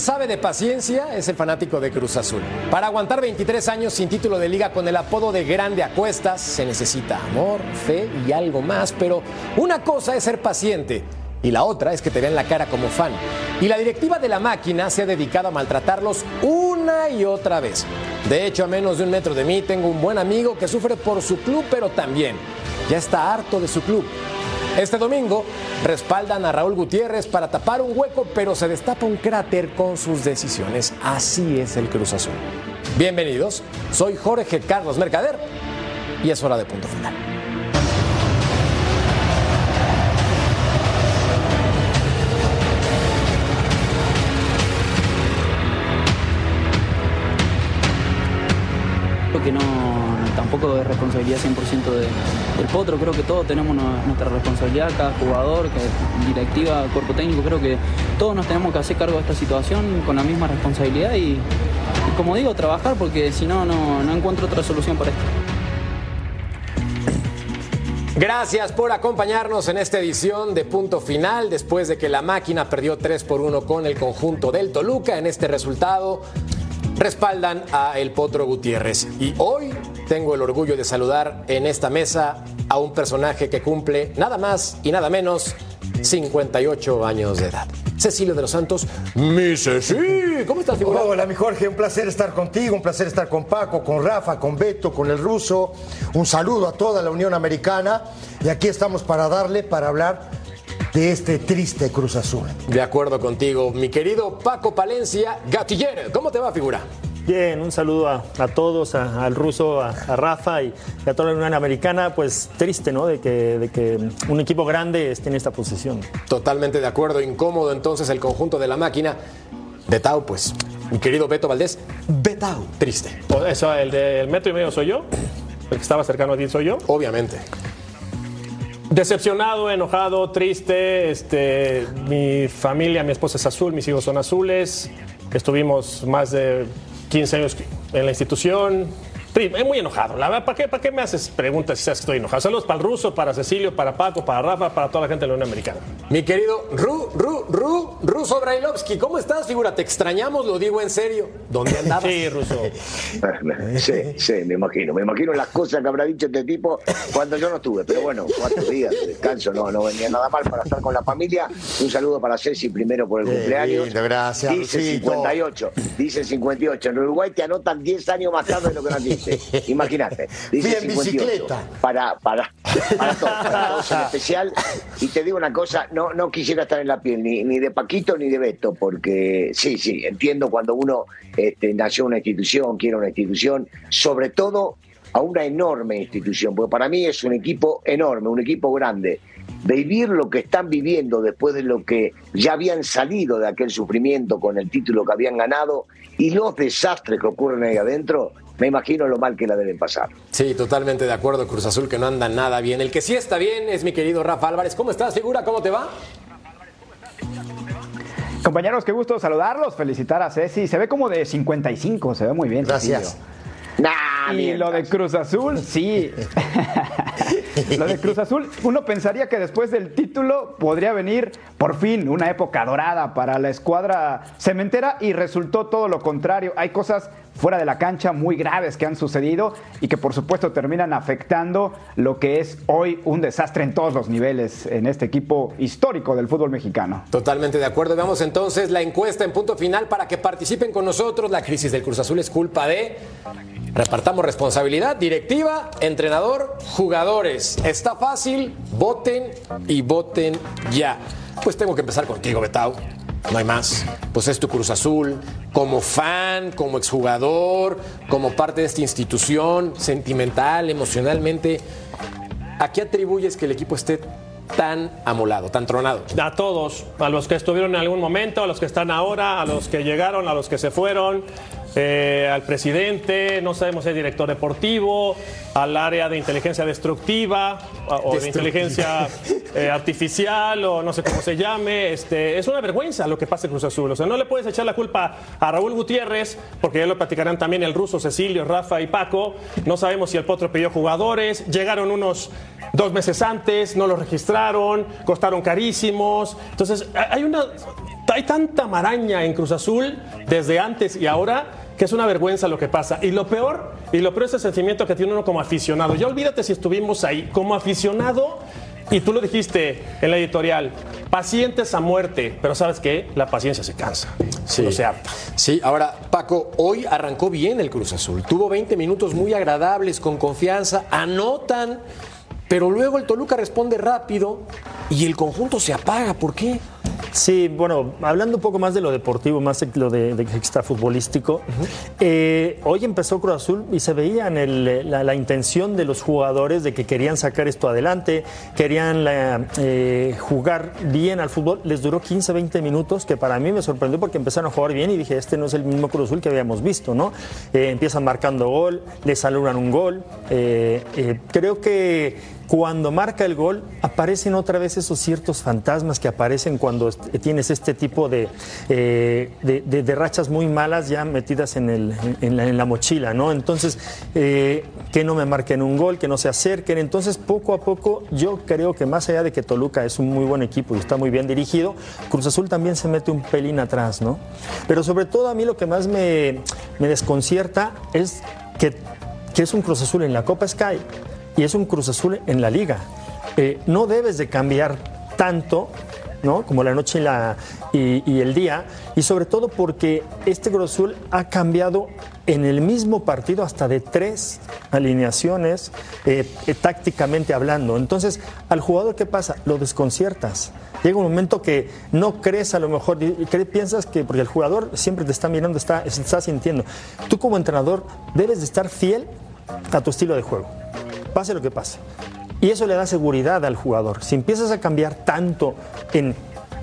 Sabe de paciencia, es el fanático de Cruz Azul. Para aguantar 23 años sin título de liga con el apodo de grande a cuestas, se necesita amor, fe y algo más, pero una cosa es ser paciente y la otra es que te vean la cara como fan. Y la directiva de la máquina se ha dedicado a maltratarlos una y otra vez. De hecho, a menos de un metro de mí tengo un buen amigo que sufre por su club, pero también ya está harto de su club. Este domingo respaldan a Raúl Gutiérrez para tapar un hueco, pero se destapa un cráter con sus decisiones. Así es el Cruz Azul. Bienvenidos, soy Jorge Carlos Mercader y es hora de punto final. Tampoco es responsabilidad 100% de- del Potro, creo que todos tenemos nu- nuestra responsabilidad, cada jugador, directiva, cuerpo técnico, creo que todos nos tenemos que hacer cargo de esta situación con la misma responsabilidad y, y como digo, trabajar porque si no no encuentro otra solución para esto. Gracias por acompañarnos en esta edición de Punto Final, después de que la máquina perdió 3 por 1 con el conjunto del Toluca. En este resultado respaldan a El Potro Gutiérrez. Y hoy tengo el orgullo de saludar en esta mesa a un personaje que cumple nada más y nada menos 58 años de edad. Cecilio de los Santos, mi Ceci, ¿cómo estás, figura? Hola, mi Jorge, un placer estar contigo, un placer estar con Paco, con Rafa, con Beto, con el ruso. Un saludo a toda la Unión Americana. Y aquí estamos para darle, para hablar de este triste Cruz Azul. De acuerdo contigo, mi querido Paco Palencia Gatiller, ¿cómo te va, figura? Bien, un saludo a, a todos, a- al ruso, a, a Rafa y, y a toda la Unión Americana. Pues triste, ¿no? De que, de que un equipo grande esté en esta posición. Totalmente de acuerdo, incómodo entonces el conjunto de la máquina. Betao, pues, mi querido Beto Valdés, Betao, triste, Eso, el del metro y medio soy yo. El que estaba cercano a ti soy yo. obviamente. Decepcionado, enojado, triste. Este, mi familia, mi esposa es azul, mis hijos son azules. Estuvimos más de 15 años en la institución. Eh, Muy enojado. La verdad, ¿para qué, ¿para qué me haces preguntas si sabes que estoy enojado? Saludos para el ruso, para Cecilio, para Paco, para Rafa, para toda la gente de la Unión Americana. Mi querido Ru, Ru, Ru, Ruso Brailovsky, ¿cómo estás, figura? Te extrañamos, lo digo en serio. ¿Dónde andabas? Sí, ruso. Sí, sí, me imagino. Me imagino las cosas que habrá dicho este tipo cuando yo no estuve. Pero bueno, cuatro días de descanso, no, no venía nada mal para estar con la familia. Un saludo para Ceci primero por el cumpleaños. lindo, gracias, Dice Rusito. 58, dice 58. En Uruguay te anotan 10 años más tarde de lo que naciste. Imagínate. Dice Fui en 58. bicicleta. Para, para, para todos, para todos en especial. Y te digo una cosa, no, no quisiera estar en la piel ni, ni de Paquito ni de Beto, porque sí, sí, entiendo cuando uno este, nació en una institución, quiere una institución, sobre todo a una enorme institución, porque para mí es un equipo enorme, un equipo grande. Vivir lo que están viviendo después de lo que ya habían salido de aquel sufrimiento con el título que habían ganado y los desastres que ocurren ahí adentro, me imagino lo mal que la deben pasar. Sí, totalmente de acuerdo, Cruz Azul, que no anda nada bien. El que sí está bien es mi querido Rafa Álvarez. ¿Cómo estás, figura? ¿Cómo te va? Compañeros, qué gusto saludarlos, felicitar a Ceci. Se ve como de 55, se ve muy bien. Gracias. Cecilio. Nah, Y lo de Cruz Azul, sí. lo de Cruz Azul, uno pensaría que después del título podría venir por fin una época dorada para la escuadra cementera y resultó todo lo contrario. Hay cosas fuera de la cancha muy graves que han sucedido y que por supuesto terminan afectando lo que es hoy un desastre en todos los niveles en este equipo histórico del fútbol mexicano. Totalmente de acuerdo. Veamos entonces la encuesta en punto final para que participen con nosotros. La crisis del Cruz Azul es culpa de Repartamos responsabilidad, directiva, entrenador, jugadores. Está fácil, voten y voten ya. Pues tengo que empezar contigo, Betao. No hay más. Pues es tu Cruz Azul. Como fan, como exjugador, como parte de esta institución, sentimental, emocionalmente. ¿A qué atribuyes que el equipo esté tan amolado, tan tronado? A todos, a los que estuvieron en algún momento, a los que están ahora, a los que llegaron, a los que se fueron, eh, al presidente, no sabemos si es director deportivo, al área de inteligencia destructiva o de inteligencia eh, artificial o no sé cómo se llame. Este, es una vergüenza lo que pasa en Cruz Azul. O sea, no le puedes echar la culpa a Raúl Gutiérrez, porque ya lo platicarán también el ruso Cecilio, Rafa y Paco. No sabemos si el Potro pidió jugadores. Llegaron unos dos meses antes, no los registraron, costaron carísimos. Entonces, hay una. Hay tanta maraña en Cruz Azul desde antes y ahora que es una vergüenza lo que pasa. Y lo peor, y lo peor es el sentimiento que tiene uno como aficionado. Ya olvídate si estuvimos ahí. Como aficionado, y tú lo dijiste en la editorial, pacientes a muerte. Pero ¿sabes qué? La paciencia se cansa. No se harta. Sí, ahora, Paco, hoy arrancó bien el Cruz Azul. Tuvo 20 minutos muy agradables, con confianza, anotan, pero luego el Toluca responde rápido y el conjunto se apaga. ¿Por qué? Sí, bueno, hablando un poco más de lo deportivo, más de lo de, de extrafutbolístico, eh, hoy empezó Cruz Azul y se veía en el- la, la intención de los jugadores de que querían sacar esto adelante, querían la- eh, jugar bien al fútbol. Les duró 15, 20 minutos, que para mí me sorprendió porque empezaron a jugar bien y dije, este no es el mismo Cruz Azul que habíamos visto, ¿no? Eh, empiezan marcando gol, les aluran un gol. eh, eh, creo que cuando marca el gol, aparecen otra vez esos ciertos fantasmas que aparecen cuando tienes este tipo de, eh, de, de- de rachas muy malas ya metidas en, el- en la mochila, ¿no? Entonces, eh, que no me marquen un gol, que no se acerquen. Entonces, poco a poco, yo creo que más allá de que Toluca es un muy buen equipo y está muy bien dirigido, Cruz Azul también se mete un pelín atrás, ¿no? Pero sobre todo a mí lo que más me, me desconcierta es que, que es un Cruz Azul en la Copa Sky y es un Cruz Azul en la liga. Eh, no debes de cambiar tanto, ¿no? Como la noche y, la, y, el día, y sobre todo porque este Cruz Azul ha cambiado en el mismo partido hasta de tres alineaciones, eh, eh, tácticamente hablando. Entonces, al jugador, ¿qué pasa? Lo desconciertas. Llega un momento que no crees a lo mejor, cre- piensas que, porque el jugador siempre te está mirando, está, está sintiendo. Tú como entrenador debes de estar fiel a tu estilo de juego pase lo que pase. Y eso le da seguridad al jugador. Si empiezas a cambiar tanto en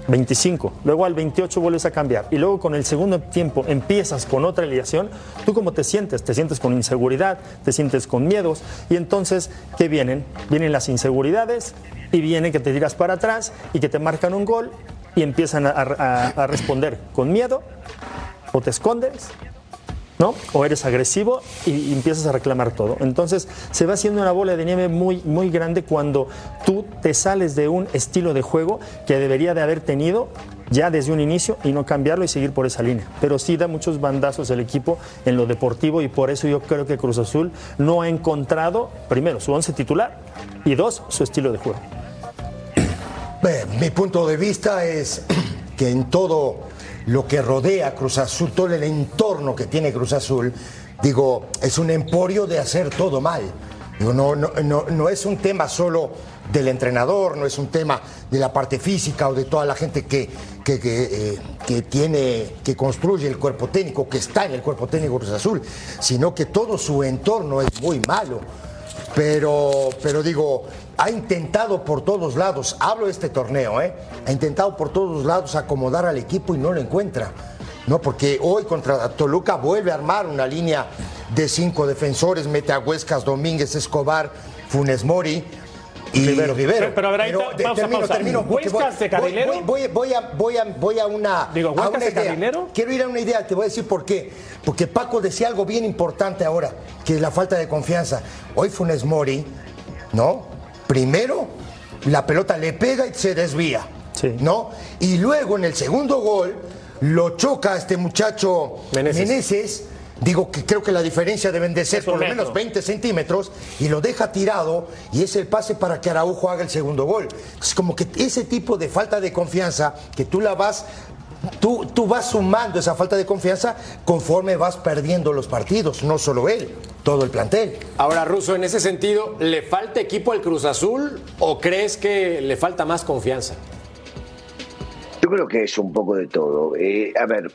25, luego al 28 vuelves a cambiar y luego con el segundo tiempo empiezas con otra alineación, ¿tú cómo te sientes? Te sientes con inseguridad, te sientes con miedos y entonces, ¿qué vienen? Vienen las inseguridades y viene que te tiras para atrás y que te marcan un gol y empiezan a responder con miedo o te escondes ¿no? O eres agresivo y, empiezas a reclamar todo. Entonces se va haciendo una bola de nieve muy, muy grande cuando tú te sales de un estilo de juego que debería de haber tenido ya desde un inicio y no cambiarlo y seguir por esa línea. Pero sí da muchos bandazos el equipo en lo deportivo y por eso yo creo que Cruz Azul no ha encontrado, primero, su once titular y dos, su estilo de juego. Mi punto de vista es que en todo lo que rodea Cruz Azul, todo el entorno que tiene Cruz Azul, digo, es un emporio de hacer todo mal. Digo, no, no, no, no es un tema solo del entrenador, no es un tema de la parte física o de toda la gente que, que, que, eh, tiene, que construye el cuerpo técnico, que está en el cuerpo técnico Cruz Azul, sino que todo su entorno es muy malo. Pero, pero digo, ha intentado por todos lados, hablo de este torneo, ¿eh? ha intentado por todos lados acomodar al equipo y no lo encuentra. No, porque hoy contra Toluca vuelve a armar una línea de cinco defensores, mete a Huescas, Domínguez, Escobar, Funes Mori y Rivero. Pero- pero a ver, ahí pausa. porque ¿Huescas de carrilero? Voy, voy- voy a, voy, a, voy a una, Digo, a ¿Huescas una de idea. carrilero? Quiero ir a una idea, te voy a decir por qué. Porque Paco decía algo bien importante ahora, que es la falta de confianza. Hoy Funes Mori, ¿no? Primero, la pelota le pega y se desvía, Sí. ¿no? Y luego en el segundo gol, lo choca a este muchacho Meneses. Meneses. Digo que creo que la diferencia deben de ser por lo menos 20 centímetros y lo deja tirado y es el pase para que Araujo haga el segundo gol. Es como que ese tipo de falta de confianza que tú la vas tú, tú vas sumando esa falta de confianza conforme vas perdiendo los partidos, no solo él, todo el plantel. Ahora, Russo, en ese sentido, ¿le falta equipo al Cruz Azul o crees que le falta más confianza? Yo creo que es un poco de todo. Eh, a ver,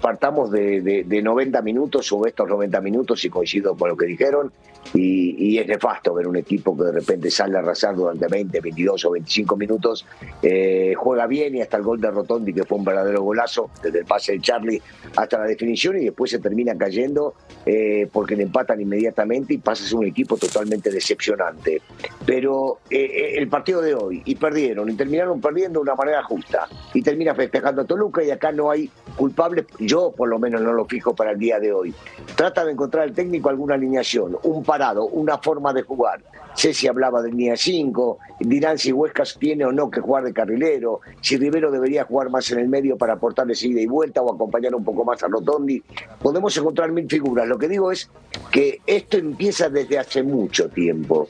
partamos de, de, de 90 minutos o estos 90 minutos, y coincido con lo que dijeron, y, es nefasto ver un equipo que de repente sale a arrasar durante 20, 22 o 25 minutos, eh, juega bien y hasta el gol de Rotondi, que fue un verdadero golazo, desde el pase de Charlie hasta la definición, y después se termina cayendo eh, porque le empatan inmediatamente y pasa a ser un equipo totalmente decepcionante. Pero eh, el partido de hoy, y perdieron, y terminaron perdiendo de una manera justa, y termina festejando a Toluca, y acá no hay culpables, yo por lo menos no lo fijo para el día de hoy. Trata de encontrar el técnico alguna alineación, un parado, una forma de jugar. Ceci hablaba de línea 5, dirán si Huescas tiene o no que jugar de carrilero, si Rivero debería jugar más en el medio para aportarle ida y vuelta o acompañar un poco más a Rotondi. Podemos encontrar mil figuras. Lo que digo es que esto empieza desde hace mucho tiempo,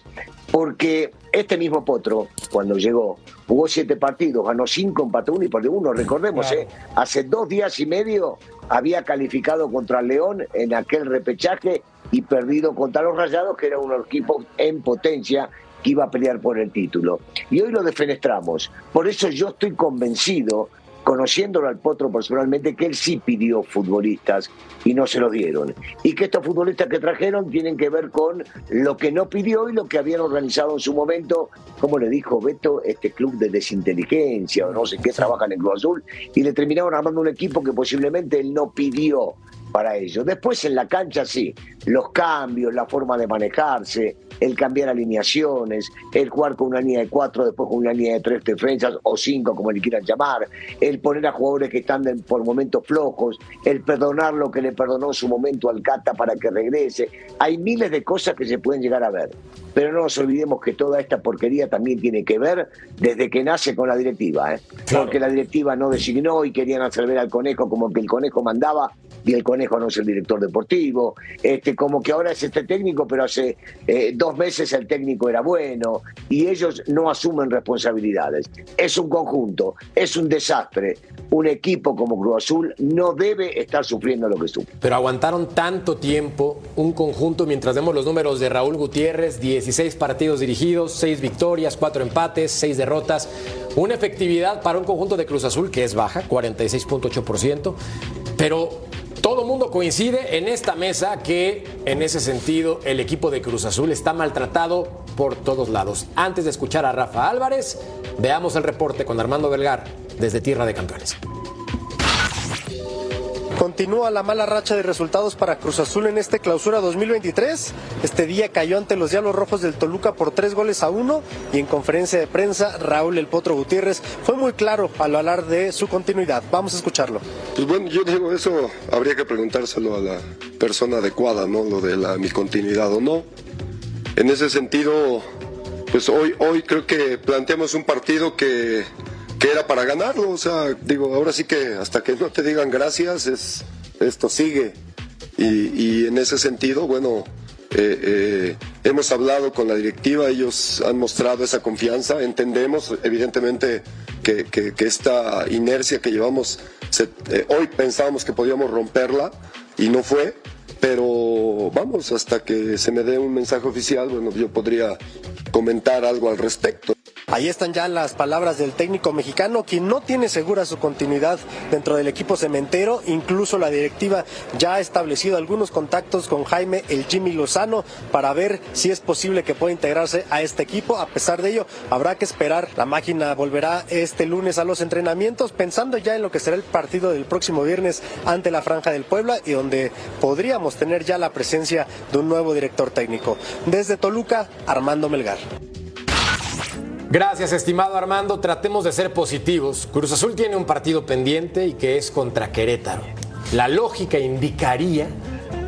porque este mismo Potro, cuando llegó, jugó siete partidos, ganó cinco, empató uno y perdió uno. Recordemos, claro. ¿eh? hace dos días y medio había calificado contra León en aquel repechaje y perdido contra los Rayados, que era un equipo en potencia que iba a pelear por el título. Y hoy lo defenestramos. Por eso yo estoy convencido, conociéndolo al Potro personalmente, que él sí pidió futbolistas y no se los dieron. Y que estos futbolistas que trajeron tienen que ver con lo que no pidió y lo que habían organizado en su momento, como le dijo Beto, este club de desinteligencia o no sé qué, trabajan en Cruz Azul, y le terminaron armando un equipo que posiblemente él no pidió para ello. Después en la cancha sí, los cambios, la forma de manejarse, el cambiar alineaciones, el jugar con una línea de cuatro, después con una línea de tres defensas o cinco, como le quieran llamar, el poner a jugadores que están de, por momentos flojos, el perdonar lo que le perdonó en su momento al Cata para que regrese. Hay miles de cosas que se pueden llegar a ver. Pero no nos olvidemos que toda esta porquería también tiene que ver desde que nace con la directiva, ¿eh? claro. porque la directiva no designó y querían hacer ver al conejo como que el conejo mandaba y el conejo no es el director deportivo, este, como que ahora es este técnico, pero hace eh, dos meses el técnico era bueno y ellos no asumen responsabilidades. Es un conjunto, es un desastre. Un equipo como Cruz Azul no debe estar sufriendo lo que sufre. Pero aguantaron tanto tiempo un conjunto mientras vemos los números de Raúl Gutiérrez, 16 partidos dirigidos, 6 victorias, 4 empates, 6 derrotas, una efectividad para un conjunto de Cruz Azul que es baja, 46.8%, pero todo mundo coincide en esta mesa que en ese sentido el equipo de Cruz Azul está maltratado por todos lados. Antes de escuchar a Rafa Álvarez, veamos el reporte con Armando Belgar desde Tierra de Campeones. Continúa la mala racha de resultados para Cruz Azul en este clausura 2023. Este día cayó ante los Diablos Rojos del Toluca por tres goles a uno y en conferencia de prensa Raúl El Potro Gutiérrez fue muy claro al hablar de su continuidad. Vamos a escucharlo. Pues bueno, yo digo eso habría que preguntárselo a la persona adecuada, ¿no? Lo de la, mi continuidad o no. En ese sentido, pues hoy, hoy creo que planteamos un partido que que era para ganarlo, o sea, digo, ahora sí que hasta que no te digan gracias, es, esto sigue. Y, y en ese sentido, bueno, eh, eh, hemos hablado con la directiva, ellos han mostrado esa confianza, entendemos evidentemente que, esta inercia que llevamos, eh, hoy pensábamos que podíamos romperla y no fue, pero vamos, hasta que se me dé un mensaje oficial, bueno, yo podría comentar algo al respecto. Ahí están ya las palabras del técnico mexicano, quien no tiene segura su continuidad dentro del equipo cementero. Incluso la directiva ya ha establecido algunos contactos con Jaime el Jimmy Lozano para ver si es posible que pueda integrarse a este equipo. A pesar de ello, habrá que esperar. La máquina volverá este lunes a los entrenamientos, pensando ya en lo que será el partido del próximo viernes ante la Franja del Puebla y donde podríamos tener ya la presencia de un nuevo director técnico. Desde Toluca, Armando Melgar. Gracias, estimado Armando. Tratemos de ser positivos. Cruz Azul tiene un partido pendiente y que es contra Querétaro. La lógica indicaría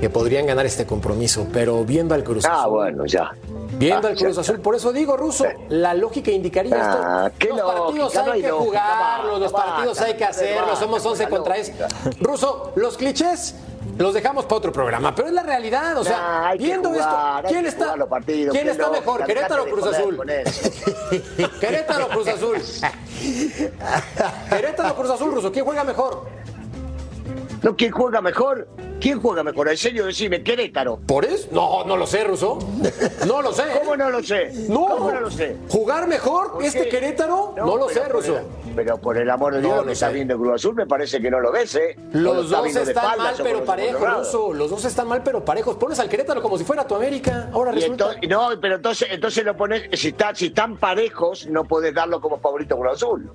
que podrían ganar este compromiso, pero viendo al Cruz Azul. Ah, bueno, ya. Viendo Ah, al Cruz ya. Azul, por eso digo, Ruso, la lógica indicaría Ah, esto. Los lógica, partidos hay que lógica, jugarlos, va, los va, partidos hay que hacerlos, somos va, 11 la contra 10. lógica. Ruso, los clichés los dejamos para otro programa, pero es la realidad, o sea, Nah, viendo jugar, esto, ¿quién está, partidos, ¿quién está mejor, Querétaro Cruz Azul? Querétaro Cruz Azul. Querétaro Cruz Azul, Ruso, ¿quién juega mejor? No, ¿quién juega mejor? ¿Quién juega mejor? En serio, decime, Querétaro. ¿Por eso? No, no lo sé, Ruso. No lo sé. ¿Cómo no lo sé? No, ¿Cómo no lo sé? ¿Jugar mejor ¿Por este? Querétaro? No, lo sé, Ruso. el- pero por el amor de Dios, No lo que está viendo Cruz Azul me parece que no lo ves, ¿eh? Lo Los dos están mal, pero parejos. Ruso. Los dos están mal, pero parejos. Pones al Querétaro como si fuera tu América. Ahora resulta. entonces, no, pero entonces, entonces lo pones, si, está, si están parejos, no puedes darlo como favorito Cruz Azul.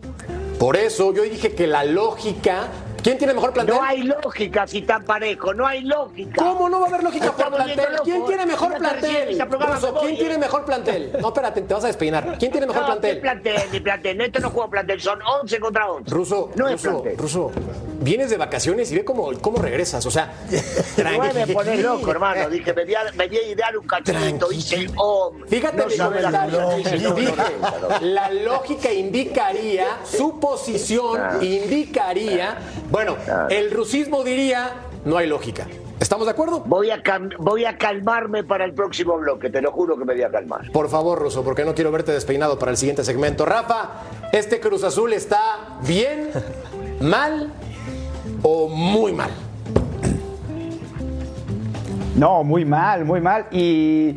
Por eso yo dije que la lógica. ¿Quién tiene mejor plantel? No hay lógica si están parejos, no hay lógica. ¿Cómo no va a haber lógica por plantel? ¿Quién tiene mejor plantel? Ruso, voy, ¿Quién eh. tiene mejor plantel? No, espérate, te vas a despeinar. ¿Quién tiene mejor no, plantel? ¿qué plantel? Ni plantel. Esto no juega plantel, son 11 contra 11. Ruso, no es Ruso, plantel. Ruso, vienes de vacaciones y ve cómo, cómo regresas. O sea, No me pones loco, hermano. Dije, me voy a, me voy a idear un cachito. Dice, oh, Fíjate no mi comentario. no, Dije, no, no, no. la lógica indicaría, su posición Ah. indicaría, bueno, el rusismo diría, no hay lógica. ¿Estamos de acuerdo? Voy a, voy a calmarme para el próximo bloque, te lo juro que me voy a calmar. Por favor, Ruso, porque no quiero verte despeinado para el siguiente segmento. Rafa, ¿este Cruz Azul está bien, mal o muy mal? No, muy mal, muy mal. Y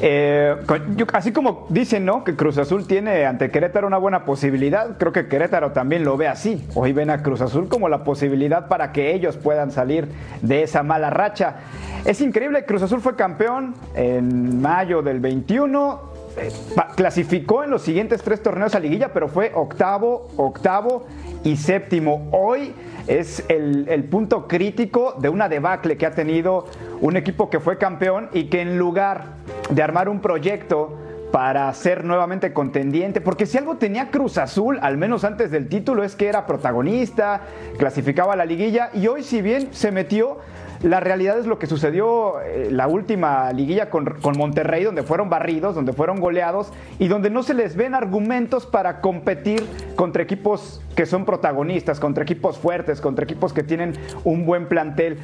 eh, yo- así como dicen, ¿no? Que Cruz Azul tiene ante Querétaro una buena posibilidad, creo que Querétaro también lo ve así. Hoy ven a Cruz Azul como la posibilidad para que ellos puedan salir de esa mala racha. Es increíble, Cruz Azul fue campeón en mayo del 21. eh, clasificó en los siguientes tres torneos a liguilla, pero fue octavo, octavo y séptimo. Hoy es el, el punto crítico de una debacle que ha tenido un equipo que fue campeón y que en lugar de armar un proyecto para ser nuevamente contendiente, porque si algo tenía Cruz Azul, al menos antes del título, es que era protagonista, clasificaba a la liguilla y hoy si bien se metió, la realidad es lo que sucedió eh, la última liguilla con, con Monterrey, donde fueron barridos, donde fueron goleados y donde no se les ven argumentos para competir contra equipos que son protagonistas, contra equipos fuertes, contra equipos que tienen un buen plantel.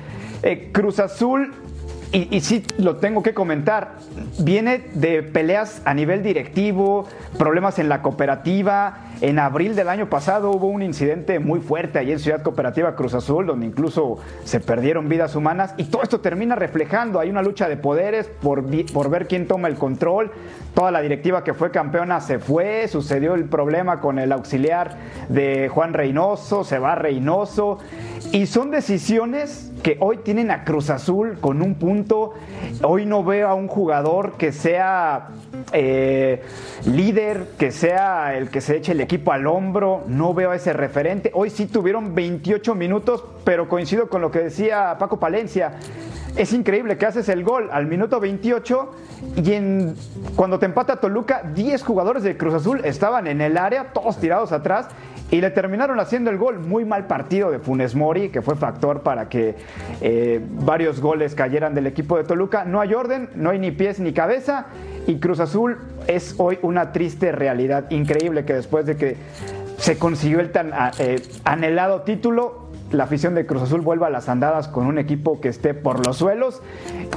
Eh, Cruz Azul y, sí lo tengo que comentar, viene de peleas a nivel directivo, problemas en la cooperativa. En abril del año pasado hubo un incidente muy fuerte allí en Ciudad Cooperativa Cruz Azul, donde incluso se perdieron vidas humanas y todo esto termina reflejando. Hay una lucha de poderes por, por ver quién toma el control. Toda la directiva que fue campeona se fue, sucedió el problema con el auxiliar de Juan Reynoso, se va Reynoso. Y son decisiones que hoy tienen a Cruz Azul con un punto. Hoy no veo a un jugador que sea eh, líder, que sea el que se eche el equipo al hombro. No veo a ese referente. Hoy sí tuvieron 28 minutos, pero coincido con lo que decía Paco Palencia. Es increíble que haces el gol al minuto 28 y en, cuando te empata Toluca, 10 jugadores de Cruz Azul estaban en el área, todos tirados atrás, y le terminaron haciendo el gol. Muy mal partido de Funes Mori, que fue factor para que eh, varios goles cayeran del equipo de Toluca. No hay orden, no hay ni pies ni cabeza, y Cruz Azul es hoy una triste realidad. Increíble que después de que se consiguió el tan ah, eh, anhelado título, la afición de Cruz Azul vuelva a las andadas con un equipo que esté por los suelos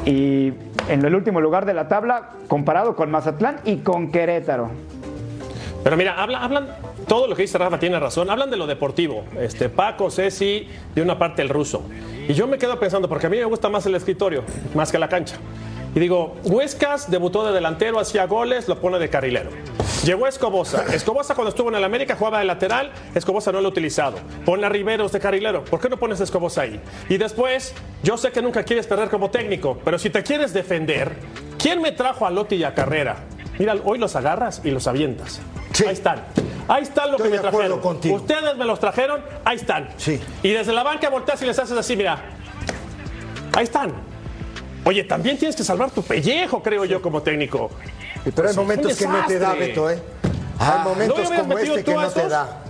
y en el último lugar de la tabla comparado con Mazatlán y con Querétaro. Pero mira, habla- hablan, todo lo que dice Rafa tiene razón, hablan de lo deportivo, este, Paco, Ceci, de una parte el ruso. Y yo me quedo pensando, porque a mí me gusta más el escritorio, más que la cancha. Y digo, Huescas debutó de delantero, hacía goles, lo pone de carrilero. Llegó Escobosa. Escobosa cuando estuvo en el América jugaba de lateral, Escobosa no lo ha utilizado. Pone a Riveros de carrilero. ¿Por qué no pones a Escobosa ahí? Y después, yo sé que nunca quieres perder como técnico, pero si te quieres defender, ¿quién me trajo a Lotti y a Carrera? Mira, hoy los agarras y los avientas. Sí. Ahí están. Ahí están lo Estoy que me trajeron. contigo. Ustedes me los trajeron, ahí están. Sí. Y desde la banca volteas y les haces así, mira. Ahí están. Oye, también tienes que salvar tu pellejo, creo yo, como técnico. Pero hay Es un momentos que no te da. Beto, ¿eh? Ah, hay momentos ¿no como metido este tú que no te da.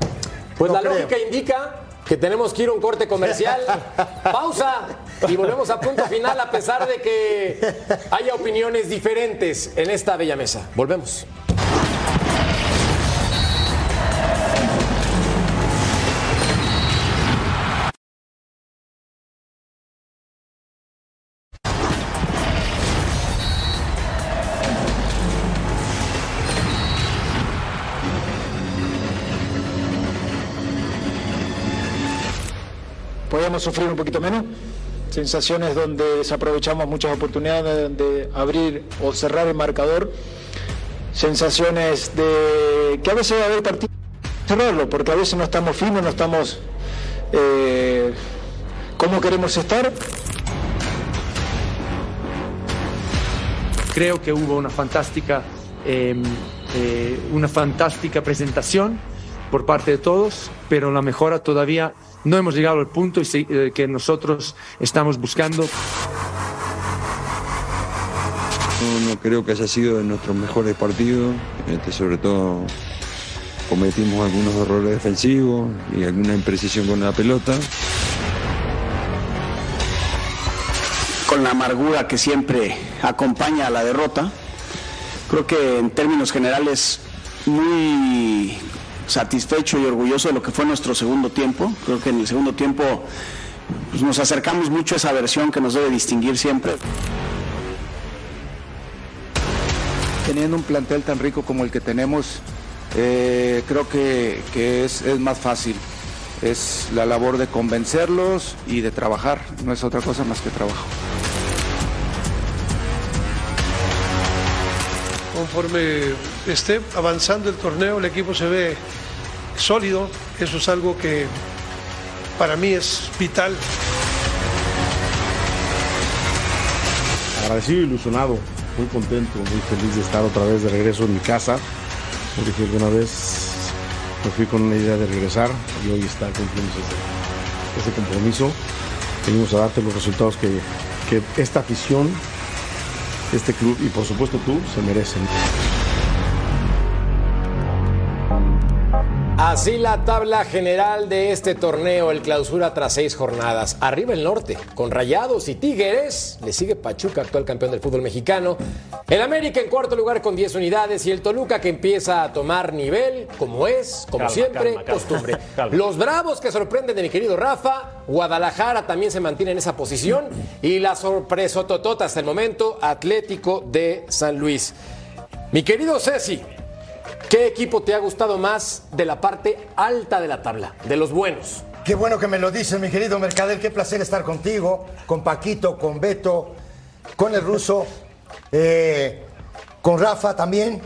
Pues No la creo. lógica indica que tenemos que ir a un corte comercial. Pausa y volvemos a punto final a pesar de que haya opiniones diferentes en esta bella mesa. Volvemos. Podíamos sufrir un poquito menos. Sensaciones donde desaprovechamos muchas oportunidades de abrir o cerrar el marcador. Sensaciones de que a veces va a haber partido cerrarlo, porque a veces no estamos finos, no estamos eh, como queremos estar. Creo que hubo una fantástica, eh, eh, una fantástica presentación por parte de todos, pero la mejora todavía no hemos llegado al punto eh, que nosotros estamos buscando. No, no creo que haya sido de nuestros mejores partidos, este, sobre todo cometimos algunos errores defensivos y alguna imprecisión con la pelota. con la amargura que siempre acompaña a la derrota. Creo que en términos generales muy satisfecho y orgulloso de lo que fue nuestro segundo tiempo. Creo que en el segundo tiempo pues, nos acercamos mucho a esa versión que nos debe distinguir siempre. Teniendo un plantel tan rico como el que tenemos, eh, creo que, que es, es más fácil. Es la labor de convencerlos y de trabajar. No es otra cosa más que trabajo. Conforme esté avanzando el torneo, el equipo se ve sólido. Eso es algo que para mí es vital. Agradecido ilusionado, muy contento, muy feliz de estar otra vez de regreso en mi casa. Como dije alguna vez, me fui con una idea de regresar y hoy está cumpliendo ese, ese compromiso. Venimos a darte los resultados que, que esta afición, este club y por supuesto tú se merecen. Así la tabla general de este torneo, el clausura tras seis jornadas. Arriba el norte, con Rayados y Tigres. Le sigue Pachuca, actual campeón del fútbol mexicano. El América en cuarto lugar con 10 unidades y el Toluca que empieza a tomar nivel, como es, como Calma, siempre, calma, calma. costumbre. Los Bravos que sorprenden de mi querido Rafa. Guadalajara también se mantiene en esa posición. Y la sorpresa totota hasta el momento, Atlético de San Luis. Mi querido Ceci, ¿qué equipo te ha gustado más de la parte alta de la tabla? De los buenos. Qué bueno que me lo dices, mi querido Mercader. Qué placer estar contigo, con Paquito, con Beto, con el ruso, eh, con Rafa también.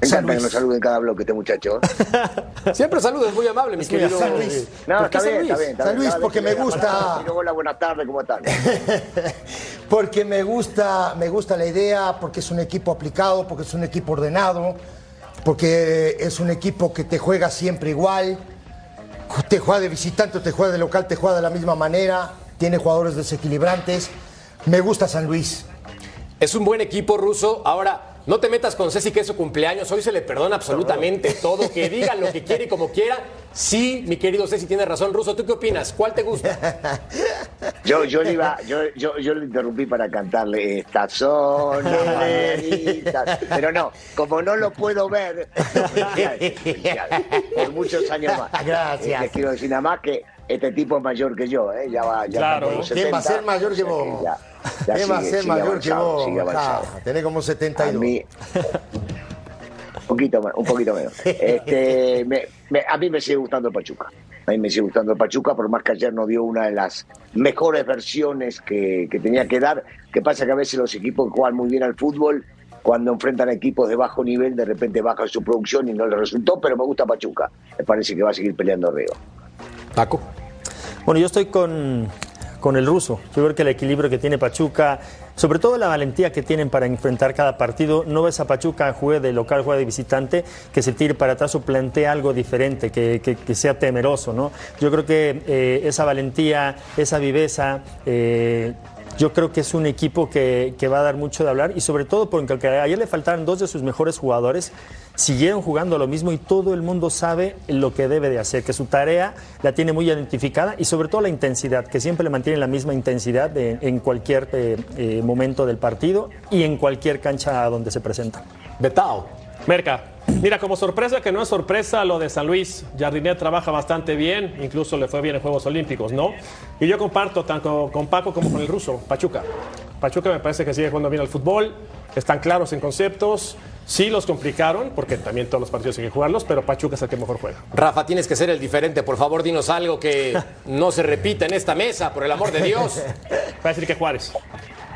Me encanta que nos saluden cada bloque este muchacho. Siempre saludos, muy amable, mi querido. San Luis. No, ¿Por qué está San bien, Luis? está bien. está San bien. Luis, Cada vez porque que me gusta- llamamos, digo, Hola, buenas tardes, ¿cómo están? porque me gusta, me gusta la idea, porque es un equipo aplicado, porque es un equipo ordenado, porque es un equipo que te juega siempre igual, te juega de visitante, te juega de local, te juega de la misma manera, tiene jugadores desequilibrantes. Me gusta San Luis. Es un buen equipo ruso. Ahora, no te metas con Ceci que es su cumpleaños. Hoy se le perdona absolutamente todo. Que diga lo que quiere y como quiera. Sí, mi querido Ceci tiene razón. Ruso, ¿tú qué opinas? ¿Cuál te gusta? Yo, yo, le iba, yo, yo, yo le interrumpí para cantarle estas son. Pero no, como no lo puedo ver, felicidades, felicidades. por muchos años más. Gracias. Eh, les quiero decir nada más que este tipo es mayor que yo, ¿eh? ya va, ya Claro. los ¿Quién va a 70, ser mayor que vos? ya- ya ¿Quién va a sigue- ser sigue mayor que vos? sigue avanzado. Ah, tenés como A 72. mí, un poquito, me- un poquito menos. Este, me- me- a mí me sigue gustando el Pachuca. A mí me sigue gustando el Pachuca, por más que ayer no dio una de las mejores versiones que, que tenía que dar. Que pasa que a veces los equipos que juegan muy bien al fútbol, cuando enfrentan a equipos de bajo nivel, de repente bajan su producción y no les resultó, pero me gusta Pachuca. Me parece que va a seguir peleando arriba. Paco. Bueno, yo estoy con, con el ruso. Yo creo que el equilibrio que tiene Pachuca, sobre todo la valentía que tienen para enfrentar cada partido, no ves a Pachuca juegue de local, juega de visitante, que se tire para atrás o plantee algo diferente, que, que- que sea temeroso, ¿no? Yo creo que eh, esa valentía, esa viveza, eh, yo creo que es un equipo que, que va a dar mucho de hablar y sobre todo porque ayer le faltaron dos de sus mejores jugadores, siguieron jugando lo mismo y todo el mundo sabe lo que debe de hacer, que su tarea la tiene muy identificada y sobre todo la intensidad, que siempre le mantiene la misma intensidad en cualquier eh, eh, momento del partido y en cualquier cancha donde se presenta. Betao. Merca, mira, como sorpresa que no es sorpresa lo de San Luis, Jardinet trabaja bastante bien, incluso le fue bien en Juegos Olímpicos, ¿no? Y yo comparto tanto con Paco como con el ruso, Pachuca. Pachuca me parece que sigue jugando bien al fútbol, están claros en conceptos, Sí los complicaron, porque también todos los partidos hay que jugarlos, pero Pachuca es el que mejor juega. Rafa, tienes que ser el diferente. Por favor, dinos algo que no se repita en esta mesa, por el amor de Dios. Va a decir que Juárez.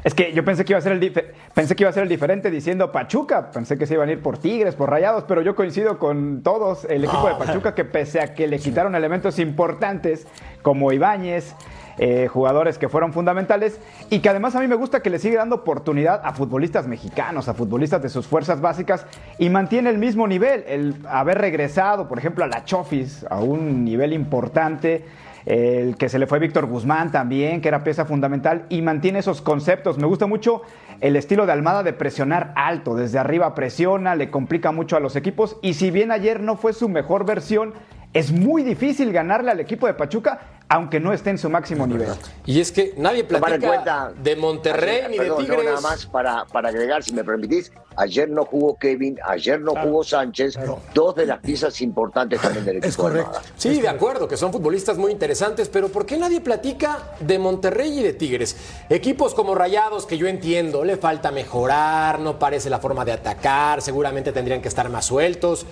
Es que yo pensé que iba a ser el pensé que iba a ser el diferente diciendo Pachuca, pensé que se iban a ir por Tigres, por Rayados, pero yo coincido con todos. El equipo de Pachuca que pese a que le quitaron elementos importantes como Ibáñez, eh, jugadores que fueron fundamentales y que además a mí me gusta que le sigue dando oportunidad a futbolistas mexicanos, a futbolistas de sus fuerzas básicas y mantiene el mismo nivel, el haber regresado, por ejemplo, a la Chofis a un nivel importante el que se le fue Víctor Guzmán también, que era pieza fundamental, y mantiene esos conceptos. Me gusta mucho el estilo de Almada de presionar alto, desde arriba presiona, le complica mucho a los equipos, y si bien ayer no fue su mejor versión, es muy difícil ganarle al equipo de Pachuca, aunque no esté en su máximo nivel. Y es que nadie platica cuenta- de Monterrey Ayer- ni de perdón, no, Tigres. nada más para, para agregar, si me permitís, ayer no jugó Kevin, ayer no jugó Sánchez, dos de las piezas importantes también del equipo. de Almada. Sí, de acuerdo, que son futbolistas muy interesantes, pero ¿por qué nadie platica de Monterrey y de Tigres? Equipos como Rayados, que yo entiendo, le falta mejorar, no parece la forma de atacar, seguramente tendrían que estar más sueltos.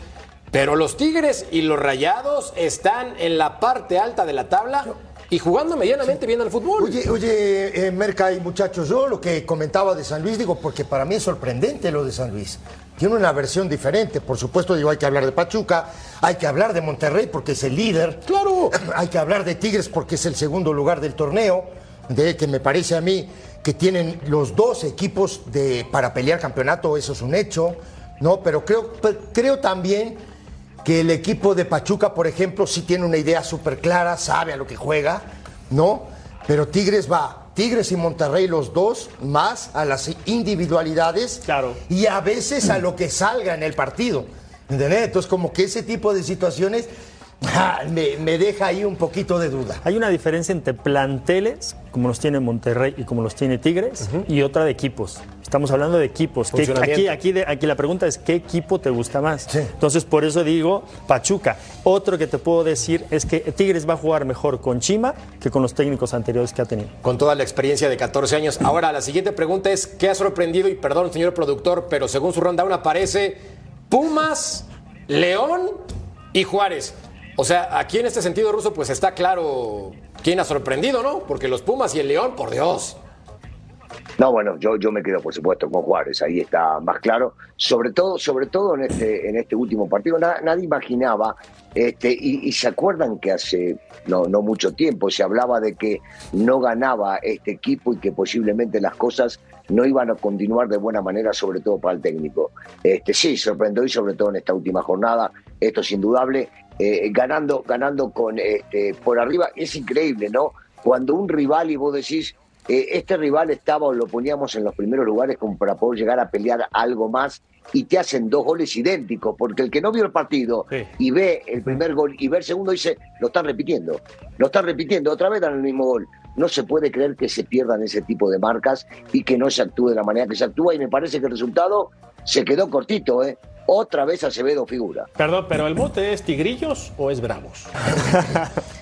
Pero los Tigres y los Rayados están en la parte alta de la tabla y jugando medianamente bien al fútbol. Oye, oye, eh, Merca y muchachos, yo lo que comentaba de San Luis, digo, porque para mí es sorprendente lo de San Luis. Tiene una versión diferente, por supuesto, digo, hay que hablar de Pachuca, hay que hablar de Monterrey porque es el líder. Claro. Hay que hablar de Tigres porque es el segundo lugar del torneo, de que me parece a mí que tienen los dos equipos de, para pelear campeonato, eso es un hecho, ¿no? Pero creo, creo también que el equipo de Pachuca, por ejemplo, sí tiene una idea súper clara, sabe a lo que juega, ¿no? Pero Tigres va, Tigres y Monterrey los dos, más a las individualidades Claro. y a veces a lo que salga en el partido. ¿Entendés? Entonces, como que ese tipo de situaciones ah, me, me deja ahí un poquito de duda. Hay una diferencia entre planteles, como los tiene Monterrey y como los tiene Tigres, y otra de equipos. Estamos hablando de equipos. ¿Qué- Funcionamiento. aquí, aquí, de- aquí la pregunta es, ¿qué equipo te gusta más? Entonces, por eso digo Pachuca. Otro que te puedo decir es que Tigres va a jugar mejor con Chima que con los técnicos anteriores que ha tenido. Con toda la experiencia de 14 años. Ahora, la siguiente pregunta es, ¿qué ha sorprendido? Y perdón, señor productor, pero según su ronda 1 aparece Pumas, León y Juárez. O sea, aquí en este sentido, Ruso, pues está claro quién ha sorprendido, ¿no? Porque los Pumas y el León, por Dios. No, bueno, yo, yo me quedo, por supuesto, con Juárez, ahí está más claro. Sobre todo, sobre todo en este, en este último partido, na- nadie imaginaba, este, y, y se acuerdan que hace no, no mucho tiempo se hablaba de que no ganaba este equipo y que posiblemente las cosas no iban a continuar de buena manera, sobre todo para el técnico. Este, sí, sorprendió y sobre todo en esta última jornada, esto es indudable, eh, ganando, ganando con este, por arriba, es increíble, ¿no? Cuando un rival y vos decís, eh, este rival estaba o lo poníamos en los primeros lugares como para poder llegar a pelear algo más y te hacen dos goles idénticos, porque el que no vio el partido y ve el primer gol y ve el segundo dice, lo están repitiendo, lo están repitiendo, otra vez dan el mismo gol. No se puede creer que se pierdan ese tipo de marcas y que no se actúe de la manera que se actúa y me parece que el resultado se quedó cortito, ¿eh? Otra vez Acevedo figura. Perdón, pero ¿el mote es Tigrillos o es Bravos?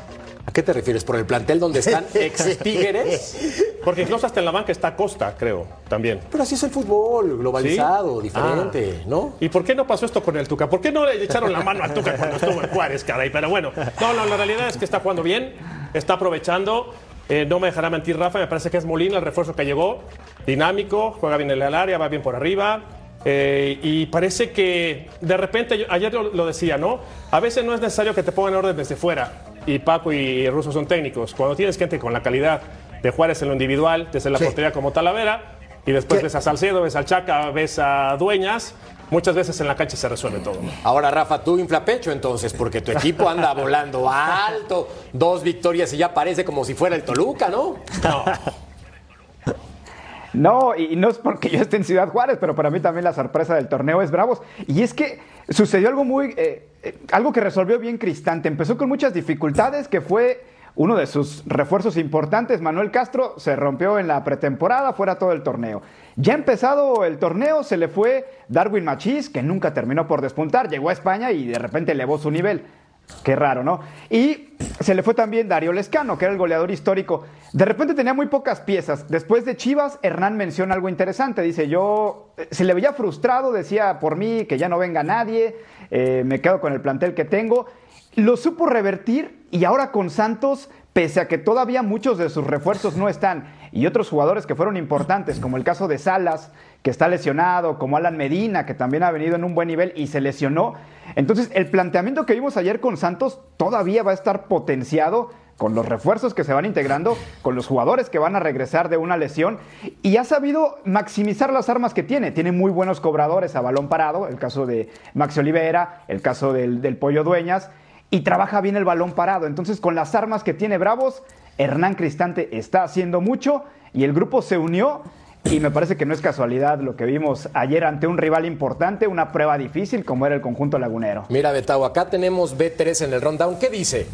¿A qué te refieres? ¿Por el plantel donde están ex Tigres? Porque incluso hasta en la banca está Costa, creo, también. Pero así es el fútbol, globalizado, ¿Sí? diferente, Ah. ¿no? ¿Y por qué no pasó esto con el Tuca? ¿Por qué no le echaron la mano al Tuca cuando estuvo en Juárez, caray? Pero bueno, no, no, la realidad es que está jugando bien, está aprovechando. Eh, no me dejará mentir Rafa, me parece que es Molina el refuerzo que llegó, dinámico, juega bien en el área, va bien por arriba. eh, y parece que de repente, yo- ayer lo, lo decía, ¿no? A veces no es necesario que te pongan orden desde fuera. Y Paco y Russo son técnicos. Cuando tienes gente con la calidad de Juárez en lo individual, desde la portería como Talavera, y después ves a Salcedo, ves al Chaca, ves a Dueñas, muchas veces en la cancha se resuelve todo. Ahora, Rafa, tú infla pecho entonces, porque tu equipo anda volando alto, dos victorias y ya parece como si fuera el Toluca, ¿no? No, y no es porque yo esté en Ciudad Juárez, pero para mí también la sorpresa del torneo es Bravos. Y es que sucedió algo muy, eh, eh, algo que resolvió bien Cristante. Empezó con muchas dificultades, que fue uno de sus refuerzos importantes. Manuel Castro se rompió en la pretemporada, fuera todo el torneo. Ya empezado el torneo, se le fue Darwin Machís, que nunca terminó por despuntar. Llegó a España y de repente elevó su nivel. Qué raro, ¿no? Y se le fue también Darío Lescano, que era el goleador histórico. De repente tenía muy pocas piezas. Después de Chivas, Hernán menciona algo interesante. Dice, yo, eh, se le veía frustrado, decía por mí que ya no venga nadie, eh, me quedo con el plantel que tengo. Lo supo revertir y ahora con Santos, pese a que todavía muchos de sus refuerzos no están, y otros jugadores que fueron importantes, como el caso de Salas, que está lesionado, como Alan Medina, que también ha venido en un buen nivel y se lesionó. Entonces, el planteamiento que vimos ayer con Santos todavía va a estar potenciado con los refuerzos que se van integrando, con los jugadores que van a regresar de una lesión y ha sabido maximizar las armas que tiene. Tiene muy buenos cobradores a balón parado, el caso de Maxi Olivera, el caso del, del Pollo Dueñas, y trabaja bien el balón parado. Entonces, con las armas que tiene Bravos, Hernán Cristante está haciendo mucho y el grupo se unió y me parece que no es casualidad lo que vimos ayer ante un rival importante, una prueba difícil como era el conjunto lagunero. Mira, Betao, acá tenemos B3 en el rundown. ¿Qué dice?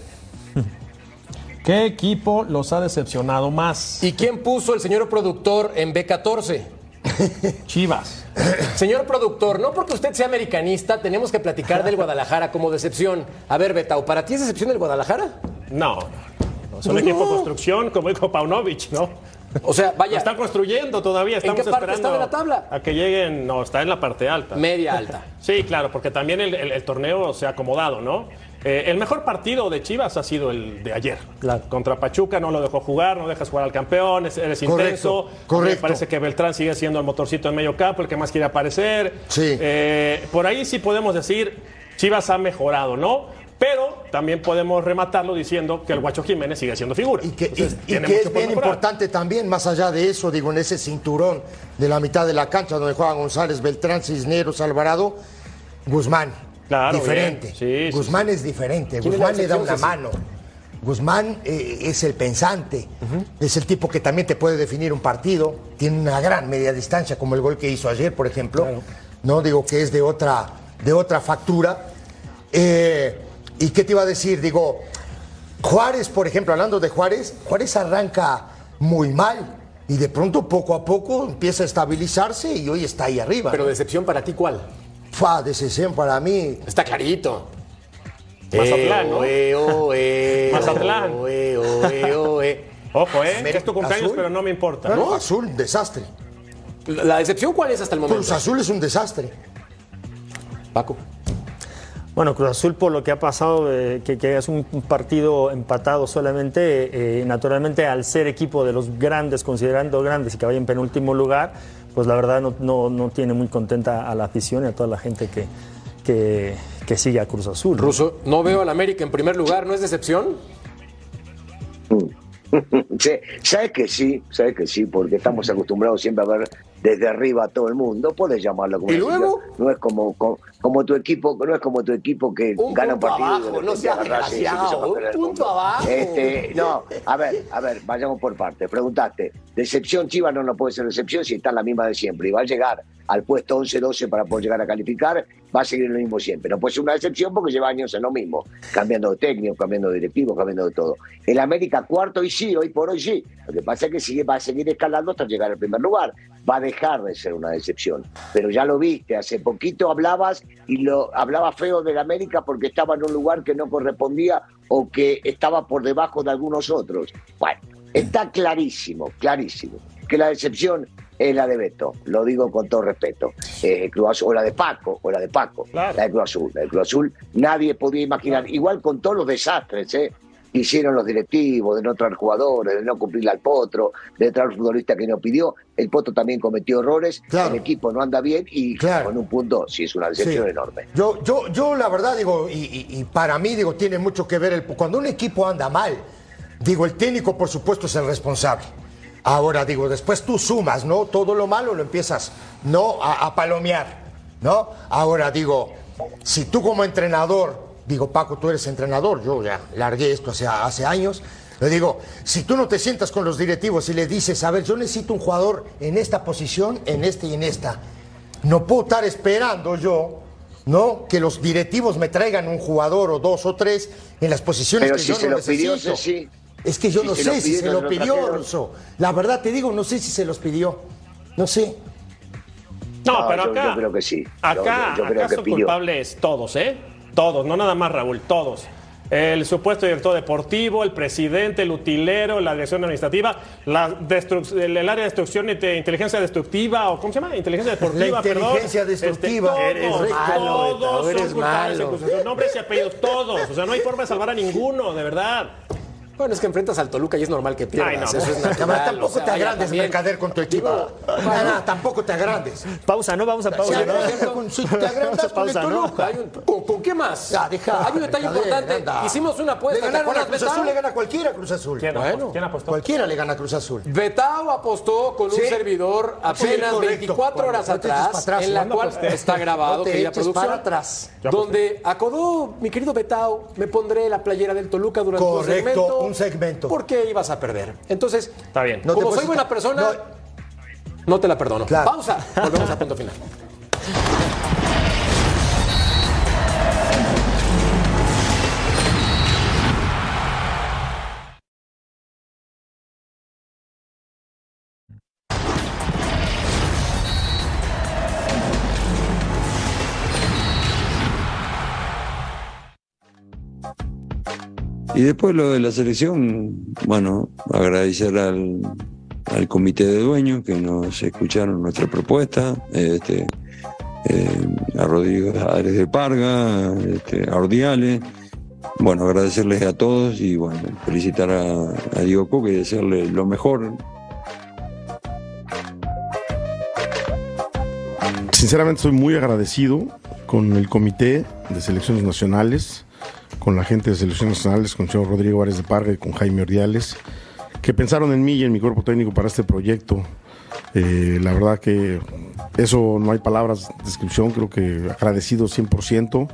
¿Qué equipo los ha decepcionado más? ¿Y quién puso el señor productor en B14? Chivas. Señor productor, no porque usted sea americanista, tenemos que platicar del Guadalajara como decepción. A ver, Betao, ¿para ti es decepción el Guadalajara? No, no, no. Es un equipo de construcción, como dijo Paunovic, ¿no? O sea, vaya. Lo están construyendo todavía. Estamos qué parte esperando está de la tabla? A que lleguen. No, está en la parte alta. Media alta. Sí, claro, porque también el, el- el torneo se ha acomodado, ¿no? Eh, el mejor partido de Chivas ha sido el de ayer. Contra Pachuca no lo dejó jugar, no dejas jugar al campeón, es- eres Correcto, intenso. correcto. Me parece que Beltrán sigue siendo el motorcito en medio campo, el que más quiere aparecer. Sí. Eh, por ahí sí podemos decir, Chivas ha mejorado, ¿no? Pero también podemos rematarlo diciendo que el Guacho Jiménez sigue siendo figura. Y que, Y que es bien importante también, más allá de eso, digo, en ese cinturón de la mitad de la cancha donde juegan González, Beltrán, Cisneros, Alvarado, Guzmán. Claro, diferente. bien. Sí, sí, Guzmán es diferente. ¿Quién es la Guzmán le da una mano. Guzmán eh, es el pensante, es el tipo que también te puede definir un partido, tiene una gran media distancia, como el gol que hizo ayer, por ejemplo. No digo que es de otra, de otra factura. Eh, ¿Y qué te iba a decir? Digo, Juárez, por ejemplo, hablando de Juárez, Juárez arranca muy mal y de pronto poco a poco empieza a estabilizarse y hoy está ahí arriba. Pero decepción para ti, ¿cuál? Fa, decepción para mí. Está clarito. Mazatlán, ¿no? Eh, oh, eh, Mazatlán. oh, eh, oh, eh, oh, eh. Ojo, ¿eh? Es tu cumpleaños, Azul. pero no me importa. ¿no? Azul, un desastre. ¿La decepción cuál es hasta el momento? Cruz Azul es un desastre. Paco. Bueno, Cruz Azul por lo que ha pasado, eh, que, que es un partido empatado solamente, eh, naturalmente al ser equipo de los grandes, considerando grandes y que vaya en penúltimo lugar, pues la verdad no, no- no tiene muy contenta a la afición y a toda la gente que, que, que sigue a Cruz Azul. ¿no? Ruso, no veo al América en primer lugar, ¿no es decepción? Sí, sabes que sí, sabes que sí, porque estamos acostumbrados siempre a ver desde arriba a todo el mundo. Puedes llamarlo como ¿Y luego? No es como, como, como tu equipo, no es como tu equipo que Un gana un partido. de abajo, no seas desgraciado, un punto abajo. Este, no, a ver, a ver, vayamos por partes. Preguntaste, decepción Chivas no, no puede ser decepción si está en la misma de siempre y va a llegar al puesto 11-12 para poder llegar a calificar, va a seguir lo mismo siempre. No puede ser una decepción porque lleva años en lo mismo, cambiando de técnico, cambiando de directivo, cambiando de todo. El América cuarto y sí, hoy por hoy sí. Lo que pasa es que sigue, va a seguir escalando hasta llegar al primer lugar. Va a dejar de ser una decepción. Pero ya lo viste, hace poquito hablabas y lo hablaba feo del América porque estaba en un lugar que no correspondía o que estaba por debajo de algunos otros. Bueno, está clarísimo, clarísimo, que la decepción es la de Beto, lo digo con todo respeto. Eh, Cruz Azul, o la de Paco, o la de Paco, la de Cruz Azul. La de Cruz Azul nadie podía imaginar, igual con todos los desastres, ¿eh? Hicieron los directivos, de no traer jugadores, de no cumplirle al potro, de traer futbolista que no pidió. El potro también cometió errores, el equipo no anda bien y con un punto sí es una decepción Sí. enorme. Yo, yo, yo la verdad digo, y, y- y para mí digo, tiene mucho que ver el cuando un equipo anda mal, digo, el técnico por supuesto es el responsable. Ahora digo, después tú sumas, ¿no? Todo lo malo lo empiezas, ¿no? A, a palomear, ¿no? Ahora digo, si tú como entrenador, digo, Paco, tú eres entrenador, yo ya largué esto hace, hace años. Le digo, si tú no te sientas con los directivos y le dices, a ver, yo necesito un jugador en esta posición, en este y en esta, no puedo estar esperando yo, ¿no? Que los directivos me traigan un jugador o dos o tres en las posiciones Pero que si yo se no lo pidió, necesito. Ceci. Es que yo Si no sé si pidió, se lo se lo pidió. Russo. La verdad te digo, no sé si se los pidió. No sé. No, No, pero yo- acá. yo creo que sí. Acá, Yo- yo- yo creo acá que son pidió. culpables todos, ¿eh? Todos, no nada más Raúl, todos. el supuesto director deportivo, el presidente, el utilero, la dirección administrativa, la el, área de destrucción de inteligencia destructiva, o ¿cómo se llama? Inteligencia deportiva, perdón. inteligencia destructiva. Este, Eres todos, malo, todos Beto, son eres culpables malo. Cruz Azul. Nombres y apellidos, todos. O sea, no hay forma de salvar a ninguno, de verdad. Bueno, es que enfrentas al Toluca y es normal que pierdas. Ay, no. Eso es Además, natural. tampoco o sea, te agrandes, también. Mercader, con tu equipo. No, no, tampoco te agrandes. Pausa, ¿no? Vamos a pausa, Sí, ¿no? con- si te agrandas con el. Toluca. Un- ¿Con, con qué más? Ya, deja, Hay un detalle Mercader, importante. anda. Hicimos una Le apuesta. ¿te ganaron a Cruz Betao? Azul, le gana cualquiera Cruz Azul. ¿Quién, Bueno. ¿Quién apostó? Cualquiera le gana a Cruz Azul. Betao apostó con un Sí. servidor sí, apenas correcto. 24 horas atrás, atrás, en la ¿cuándo cual aposté? está grabado, No te querida eches producción, para atrás. Donde acodó mi querido Betao, me pondré la playera del Toluca durante un segmento. Un segmento. Porque ibas a perder. Entonces, Está bien. No te como soy buena persona, no. no, te la perdono. Claro. Pausa, volvemos a punto final. Y después lo de la selección, bueno, agradecer al, al comité de dueños que nos escucharon nuestra propuesta, este, eh, a Rodrigo Ares de Parga, este, a Ordiales. Bueno, agradecerles a todos y bueno, felicitar a, a Diego Coca y desearle lo mejor. Sinceramente estoy muy agradecido con el comité de selecciones nacionales, con la gente de selecciones nacionales, con el señor Rodrigo Álvarez de Parga y con Jaime Ordiales, que pensaron en mí y en mi cuerpo técnico para este proyecto. Eh, la verdad que eso no hay palabras de descripción, creo que agradecido 100%.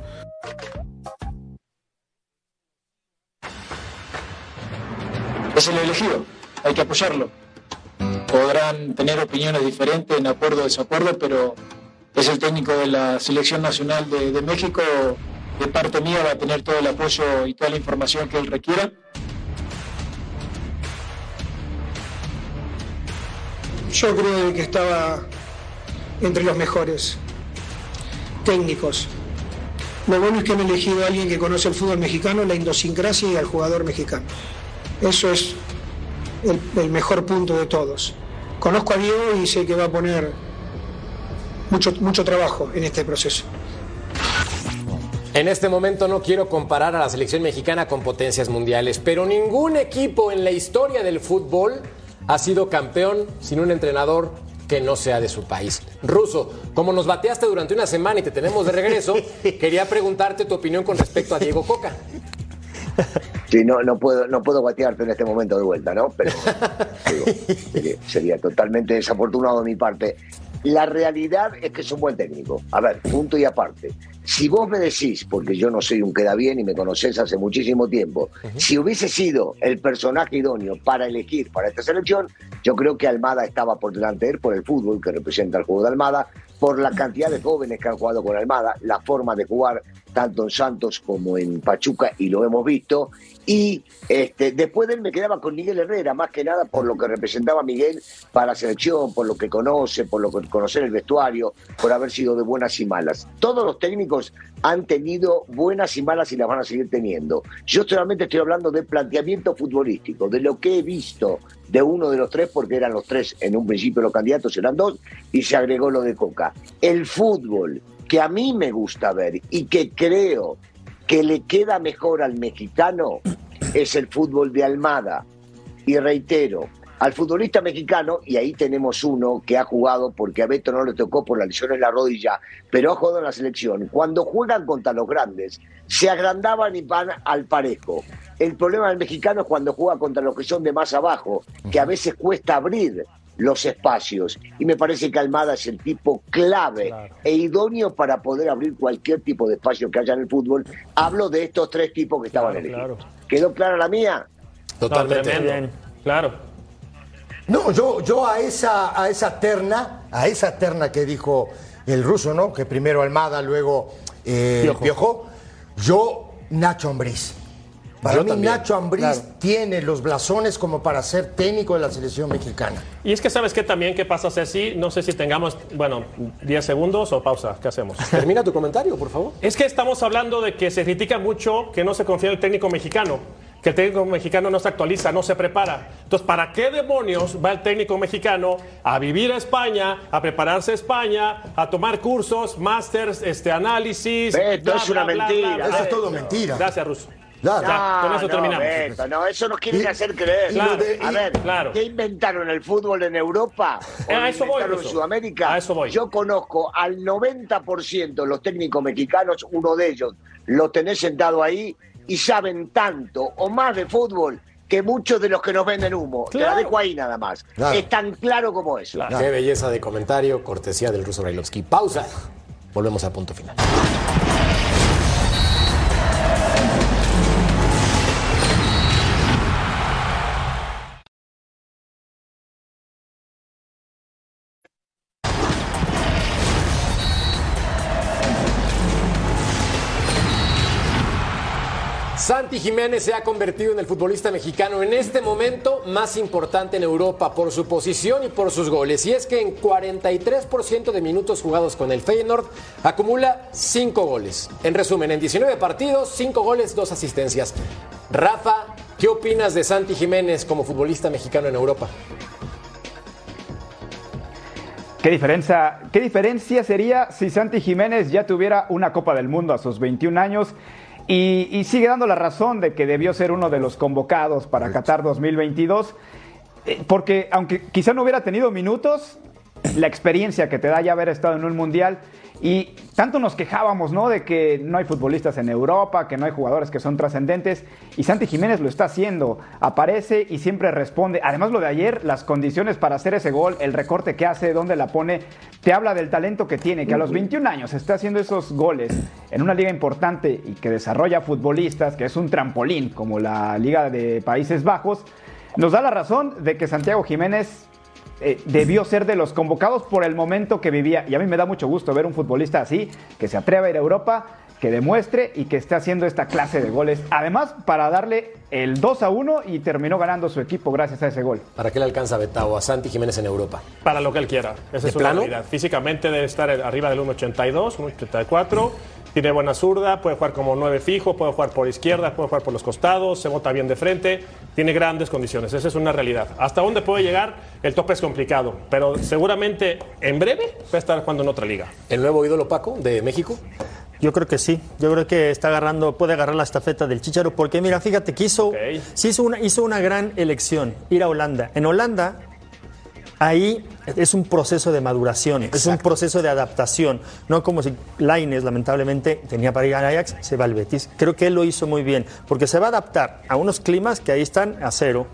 es el elegido, hay que apoyarlo. Podrán tener opiniones diferentes, en acuerdo o desacuerdo, pero es el técnico de la Selección Nacional de México. De parte mía va a tener todo el apoyo y toda la información que él requiera. Yo creo que estaba entre los mejores técnicos. Lo bueno es que han elegido a alguien que conoce el fútbol mexicano, la idiosincrasia y al jugador mexicano. Eso es el, el mejor punto de todos. Conozco a Diego y sé que va a poner mucho, mucho trabajo en este proceso. En este momento no quiero comparar a la selección mexicana con potencias mundiales, pero ningún equipo en la historia del fútbol ha sido campeón sin un entrenador que no sea de su país. Ruso, como nos bateaste durante una semana y te tenemos de regreso, quería preguntarte tu opinión con respecto a Diego Coca. Sí, no, no puedo, no puedo batearte en este momento de vuelta, ¿no? Pero digo, sería, sería totalmente desafortunado de mi parte. La realidad es que es un buen técnico. A ver, punto y aparte. Si vos me decís, porque yo no soy un queda bien y me conocés hace muchísimo tiempo, si hubiese sido el personaje idóneo para elegir para esta selección, yo creo que Almada estaba por delante de él por el fútbol que representa el juego de Almada, por la cantidad de jóvenes que han jugado con Almada, la forma de jugar tanto en Santos como en Pachuca y lo hemos visto. Y este, después de él me quedaba con Miguel Herrera, más que nada por lo que representaba Miguel para la selección, por lo que conoce, por lo que conocer el vestuario, por haber sido de buenas y malas. Todos los técnicos han tenido buenas y malas y las van a seguir teniendo. Yo solamente estoy hablando de planteamiento futbolístico, de lo que he visto de uno de los tres, porque eran los tres en un principio los candidatos, eran dos, y se agregó lo de Coca. El fútbol que a mí me gusta ver y que creo que le queda mejor al mexicano es el fútbol de Almada. Y reitero, al futbolista mexicano, y ahí tenemos uno que ha jugado porque a Beto no le tocó por la lesión en la rodilla, pero ha jugado en la selección. Cuando juegan contra los grandes, se agrandaban y van al parejo. El problema del mexicano es cuando juega contra los que son de más abajo, que a veces cuesta abrir los espacios. Y me parece que Almada es el tipo clave e idóneo para poder abrir cualquier tipo de espacio que haya en el fútbol. Hablo de estos tres tipos que estaban elegidos. ¿Quedó clara la mía? Totalmente. tremendo. Claro. No, yo, yo a, esa, a esa terna, a esa terna que dijo el ruso, ¿no? Que primero Almada, luego eh, Piojo. Piojo. yo Nacho Ambriz. Para Yo mí también, Nacho Ambriz claro. tiene los blasones como para ser técnico de la selección mexicana. Y es que sabes que también, ¿qué pasa, Ceci? No sé si tengamos, bueno, 10 segundos o pausa. ¿Qué hacemos? Termina tu comentario, por favor. Es que estamos hablando de que se critica mucho que no se confía en el técnico mexicano, que el técnico mexicano no se actualiza, no se prepara. Entonces, ¿para qué demonios va el técnico mexicano a vivir a España, a prepararse a España, a tomar cursos, másters, este, análisis? Beto, es una mentira. Eso es todo mentira. Gracias, Russo. Ya, Ya, con eso no, terminamos. Beto, no, eso nos quieren Y- hacer creer. de- a ver, claro. ¿qué inventaron el fútbol en Europa? ¿O Eh, a eso voy, en. Sudamérica? A eso voy. Yo conozco al 90% de los técnicos mexicanos, uno de ellos lo tenés sentado ahí y saben tanto o más de fútbol que muchos de los que nos venden humo. Te la Claro. dejo ahí nada más. Claro. Es tan claro como eso. Qué belleza de comentario, cortesía del ruso Brailovsky. Pausa. Volvemos al punto final. Jiménez se ha convertido en el futbolista mexicano en este momento más importante en Europa por su posición y por sus goles. Y es que en 43% de minutos jugados con el Feyenoord acumula 5 goles. En resumen, en 19 partidos, 5 goles, 2 asistencias. Rafa, ¿qué opinas de Santi Jiménez como futbolista mexicano en Europa? ¿Qué diferencia, ¿Qué diferencia sería si Santi Jiménez ya tuviera una Copa del Mundo a sus 21 años y, y sigue dando la razón de que debió ser uno de los convocados para Qatar 2022? Eh, Porque aunque quizá no hubiera tenido minutos, la experiencia que te da ya haber estado en un mundial y tanto nos quejábamos, ¿no? De que no hay futbolistas en Europa, que no hay jugadores que son trascendentes y Santi Jiménez lo está haciendo. Aparece y siempre responde. Además lo de ayer, las condiciones para hacer ese gol, el recorte que hace, dónde la pone, te habla del talento que tiene, que a los 21 años está haciendo esos goles en una liga importante y que desarrolla futbolistas, que es un trampolín como la Liga de Países Bajos. Nos da la razón de que Santiago Jiménez eh, debió ser de los convocados por el momento que vivía. Y a mí me da mucho gusto ver un futbolista así, que se atreva a ir a Europa, que demuestre y que esté haciendo esta clase de goles. Además, para darle el 2 a 1 y terminó ganando su equipo gracias a ese gol. ¿Para qué le alcanza Betao a Santi Jiménez en Europa? Para lo que él quiera. Esa ¿De es una plano? realidad. Físicamente debe estar arriba del 1,82, 1,84. Tiene buena zurda, puede jugar como nueve fijo, puede jugar por izquierda, puede jugar por los costados, se bota bien de frente, tiene grandes condiciones. Esa es una realidad. Hasta dónde puede llegar, el tope es complicado, pero seguramente en breve va a estar jugando en otra liga. ¿El nuevo ídolo Paco de México? Yo creo que sí. Yo creo que está agarrando, puede agarrar la estafeta del Chicharo, porque mira, fíjate que hizo, sí hizo una, hizo una gran elección, ir a Holanda. En Holanda, ahí es un proceso de maduración, es un proceso de adaptación. No como si Laines, lamentablemente, tenía para ir al Ajax, se va al Betis. Creo que él lo hizo muy bien, porque se va a adaptar a unos climas que ahí están a cero.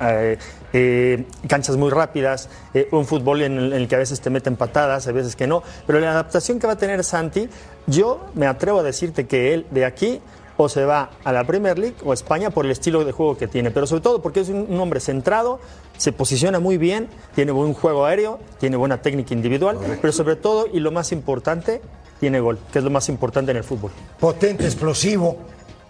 eh, eh, canchas muy rápidas, eh, un fútbol en el, en el que a veces te meten patadas, a veces que no, pero la adaptación que va a tener Santi, yo me atrevo a decirte que él de aquí o se va a la Premier League o a España por el estilo de juego que tiene, pero sobre todo porque es un, un hombre centrado, se posiciona muy bien, tiene buen juego aéreo, tiene buena técnica individual, pero sobre todo y lo más importante, tiene gol, que es lo más importante en el fútbol. Potente, explosivo,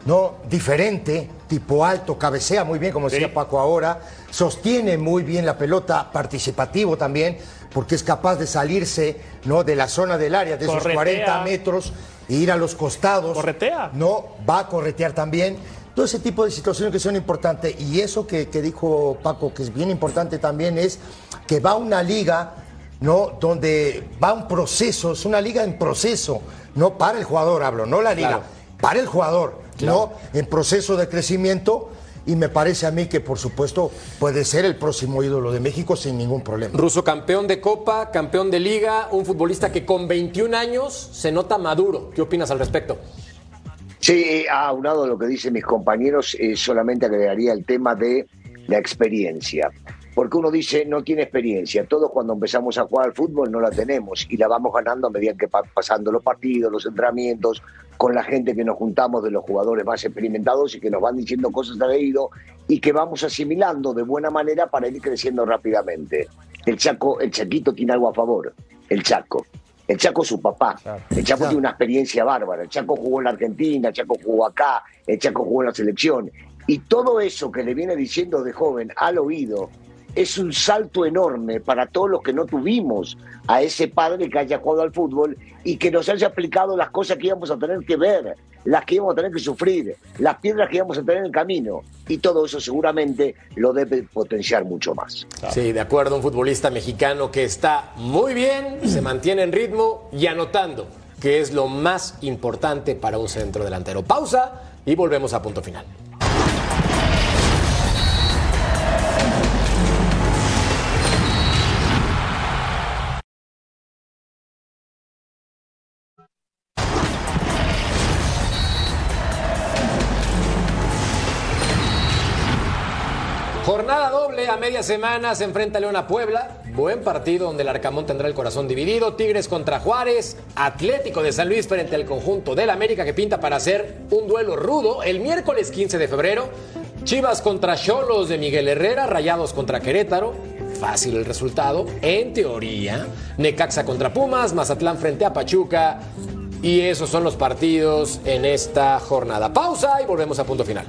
¿no? Diferente, tipo alto, cabecea muy bien, como decía Paco ahora, sostiene muy bien la pelota, participativo también, porque es capaz de salirse, ¿no? De la zona del área, de esos Corretea. 40 metros, e ir a los costados. Corretea. No, va a corretear también. Todo ese tipo de situaciones que son importantes. Y eso que, que dijo Paco, que es bien importante también, es que va una liga, ¿no? Donde va un proceso, es una liga en proceso, no para el jugador hablo, no la liga, Claro. para el jugador, ¿no? En proceso de crecimiento. Y me parece a mí que, por supuesto, puede ser el próximo ídolo de México sin ningún problema. Ruso campeón de Copa, campeón de Liga, un futbolista que con 21 años se nota maduro. ¿Qué opinas al respecto? Sí, aunado a lo que dicen mis compañeros, eh, solamente agregaría el tema de la experiencia. Porque uno dice, no tiene experiencia. Todos cuando empezamos a jugar al fútbol no la tenemos y la vamos ganando a medida que pa- pasando los partidos, los entrenamientos, con la gente que nos juntamos de los jugadores más experimentados y que nos van diciendo cosas al oído y que vamos asimilando de buena manera para ir creciendo rápidamente. El Chaco, el Chaquito tiene algo a favor, el Chaco. El Chaco es su papá. El Chaco tiene una experiencia bárbara. El Chaco jugó en la Argentina, el Chaco jugó acá, el Chaco jugó en la selección. Y todo eso que le viene diciendo de joven al oído es un salto enorme para todos los que no tuvimos a ese padre que haya jugado al fútbol y que nos haya explicado las cosas que íbamos a tener que ver, las que íbamos a tener que sufrir, las piedras que íbamos a tener en el camino. Y todo eso seguramente lo debe potenciar mucho más. Sí, de acuerdo, un futbolista mexicano que está muy bien, se mantiene en ritmo y anotando, que es lo más importante para un centro delantero. Pausa y volvemos a punto final. A media semana se enfrenta León a Puebla. Buen partido donde el Arcamón tendrá el corazón dividido. Tigres contra Juárez. Atlético de San Luis frente al conjunto del América que pinta para hacer un duelo rudo el miércoles 15 de febrero. Chivas contra Cholos de Miguel Herrera. Rayados contra Querétaro. Fácil el resultado, en teoría. Necaxa contra Pumas. Mazatlán frente a Pachuca. Y esos son los partidos en esta jornada. Pausa y volvemos a punto final.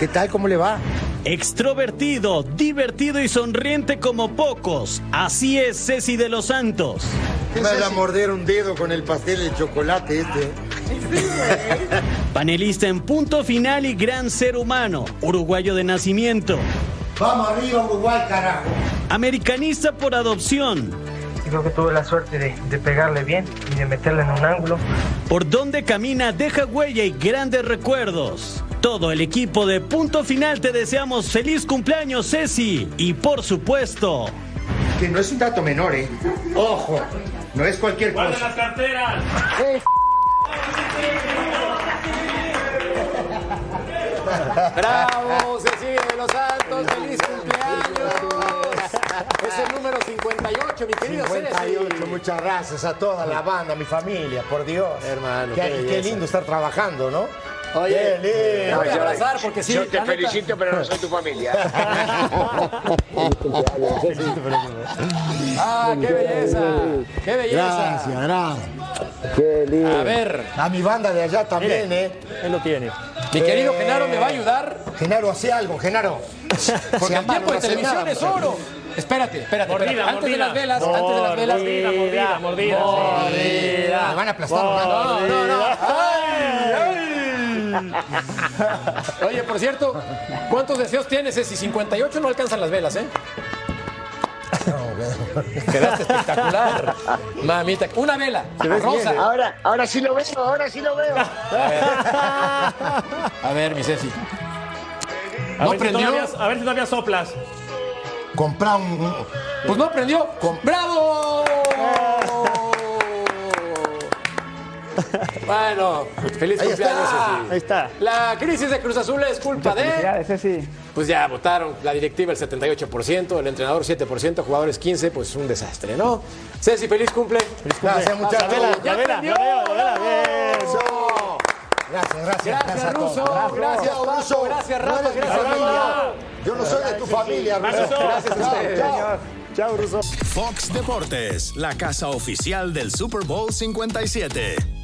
¿Qué tal? ¿Cómo le va? Extrovertido, divertido y sonriente como pocos. Así es Ceci de los Santos. Me van a morder un dedo con el pastel de chocolate este. Panelista en punto final y gran ser humano. Uruguayo de nacimiento. Vamos arriba, Uruguay, carajo. Americanista por adopción. Creo que tuve la suerte de, de pegarle bien y de meterle en un ángulo. Por donde camina deja huella y grandes recuerdos. Todo el equipo de Punto Final te deseamos feliz cumpleaños, Ceci. Y por supuesto. Que no es un dato menor, ¿eh? Ojo, no es cualquier cosa. las carteras! ¡Bravo, Cecilia de los Santos! ¡Feliz cumpleaños! Es el número 58, mi querido 58, Ceci. muchas gracias a toda la banda, a mi familia, por Dios. Hermano, qué, qué qué belleza. lindo estar trabajando, ¿no? Oye, te voy a abrazar porque sí. Yo te felicito, pero no soy tu familia. ¡Ah, qué belleza! ¡Qué belleza! Gracias, gracias. Qué lindo. A ver, A mi banda de allá también, Mire. ¿eh? Él lo tiene. mi querido Eh, Genaro me va a ayudar Genaro, hace algo, Genaro. porque el tiempo de televisión nada, es oro. Espérate, espérate. Mordida, espérate. Antes de mordida. las velas, antes de las velas. Mordida, mordida, mordida. Mordida. Me van a aplastar. ¿no? No, no, no. ¡Ay, ay! Oye, por cierto, ¿cuántos deseos tienes? Si 58 no alcanzan las velas, ¿eh? Quedaste espectacular. Mamita, una vela, rosa. Ahora, ahora sí lo veo, ahora sí lo veo. A ver, mi Ceci. A ¿No ver si prendió? todavía- A ver si todavía soplas. Comprá un. Pues no prendió. ¡Bravo! Bueno, feliz Ahí cumpleaños, está. Ceci. Ahí está. La crisis de Cruz Azul es culpa de. Felicidades, Ceci. Pues ya votaron la directiva el 78%, el entrenador 7%, jugadores 15%, pues un desastre, ¿no? Ceci, feliz cumple. Gracias, muchachos. La vela, Ya. Gracias, gracias. Gracias, todos. Ruso. Gracias. Gracias, Rafa. No eres mi Gracias, familia. Rafa. Yo no soy de tu familia, Ruso. Gracias a Chao, ustedes. chao. Chao, Russo. Fox Deportes, la casa oficial del Super Bowl 57.